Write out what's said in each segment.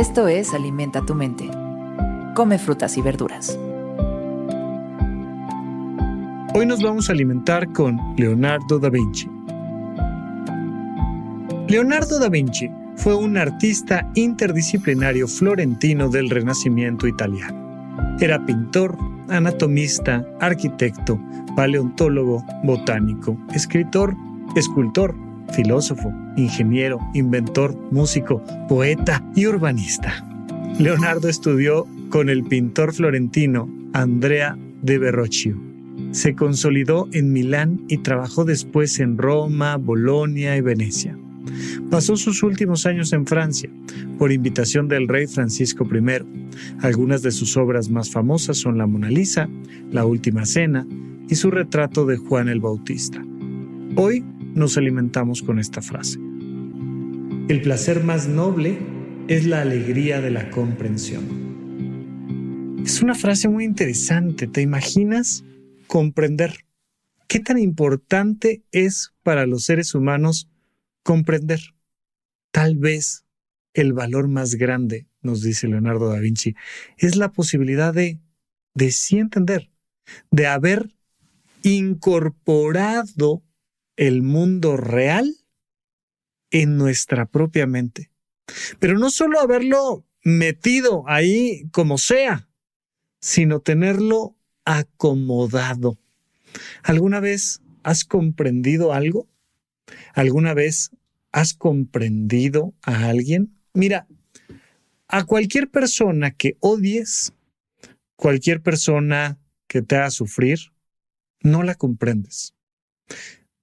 Esto es Alimenta tu mente. Come frutas y verduras. Hoy nos vamos a alimentar con Leonardo da Vinci. Leonardo da Vinci fue un artista interdisciplinario florentino del Renacimiento italiano. Era pintor, anatomista, arquitecto, paleontólogo, botánico, escritor, escultor, filósofo, ingeniero, inventor, músico, poeta y urbanista. Leonardo estudió con el pintor florentino Andrea de Verrocchio. Se consolidó en Milán y trabajó después en Roma, Bolonia y Venecia. Pasó sus últimos años en Francia, por invitación del rey Francisco I. Algunas de sus obras más famosas son La Mona Lisa, La Última Cena y su retrato de Juan el Bautista. Hoy nos alimentamos con esta frase. El placer más noble es la alegría de la comprensión. Es una frase muy interesante. ¿Te imaginas comprender? ¿Qué tan importante es para los seres humanos comprender? Tal vez el valor más grande, nos dice Leonardo da Vinci, es la posibilidad de, de sí entender, de haber incorporado el mundo real en nuestra propia mente. Pero no solo haberlo metido ahí como sea, sino tenerlo acomodado. ¿Alguna vez has comprendido algo? ¿Alguna vez has comprendido a alguien? Mira, a cualquier persona que odies, cualquier persona que te haga sufrir, no la comprendes.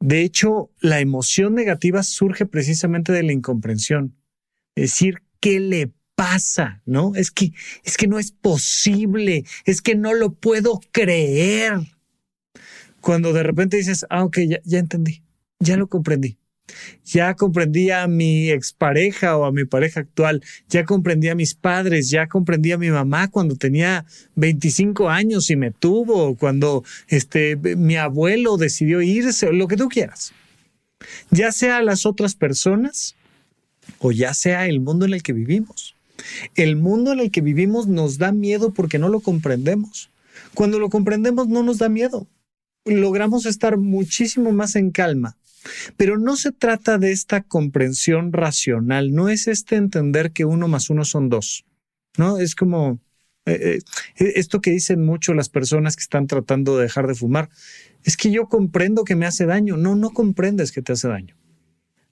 De hecho, la emoción negativa surge precisamente de la incomprensión. Decir, ¿qué le pasa? ¿No? Es que, es que no es posible, es que no lo puedo creer. Cuando de repente dices, ah, ok, ya, ya entendí, ya lo comprendí. Ya comprendí a mi expareja o a mi pareja actual, ya comprendí a mis padres, ya comprendí a mi mamá cuando tenía 25 años y me tuvo, cuando este, mi abuelo decidió irse, lo que tú quieras. Ya sea las otras personas o ya sea el mundo en el que vivimos. El mundo en el que vivimos nos da miedo porque no lo comprendemos. Cuando lo comprendemos no nos da miedo. Logramos estar muchísimo más en calma pero no se trata de esta comprensión racional, no es este entender que uno más uno son dos, ¿no? Es como eh, eh, esto que dicen mucho las personas que están tratando de dejar de fumar, es que yo comprendo que me hace daño. No, no comprendes que te hace daño.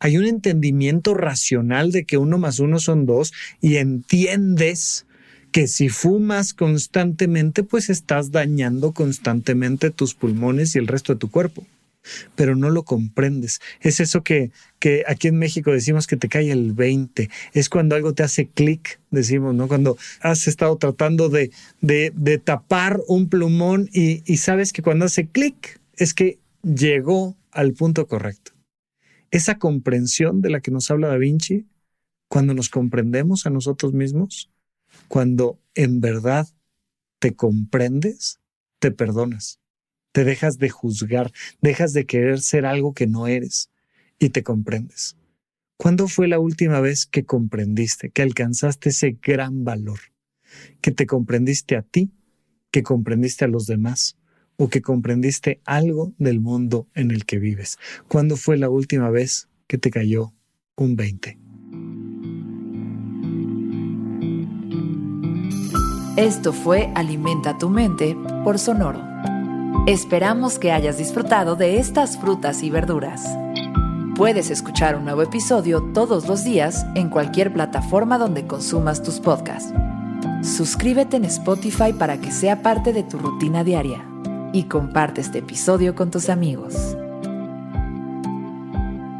Hay un entendimiento racional de que uno más uno son dos y entiendes que si fumas constantemente, pues estás dañando constantemente tus pulmones y el resto de tu cuerpo pero no lo comprendes. Es eso que, que aquí en México decimos que te cae el 20. Es cuando algo te hace clic, decimos, ¿no? Cuando has estado tratando de, de, de tapar un plumón y, y sabes que cuando hace clic es que llegó al punto correcto. Esa comprensión de la que nos habla Da Vinci, cuando nos comprendemos a nosotros mismos, cuando en verdad te comprendes, te perdonas te dejas de juzgar, dejas de querer ser algo que no eres y te comprendes. ¿Cuándo fue la última vez que comprendiste, que alcanzaste ese gran valor, que te comprendiste a ti, que comprendiste a los demás o que comprendiste algo del mundo en el que vives? ¿Cuándo fue la última vez que te cayó un 20? Esto fue Alimenta tu mente por Sonoro. Esperamos que hayas disfrutado de estas frutas y verduras. Puedes escuchar un nuevo episodio todos los días en cualquier plataforma donde consumas tus podcasts. Suscríbete en Spotify para que sea parte de tu rutina diaria y comparte este episodio con tus amigos.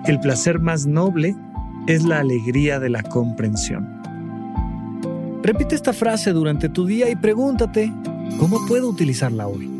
El placer más noble es la alegría de la comprensión. Repite esta frase durante tu día y pregúntate, ¿cómo puedo utilizarla hoy?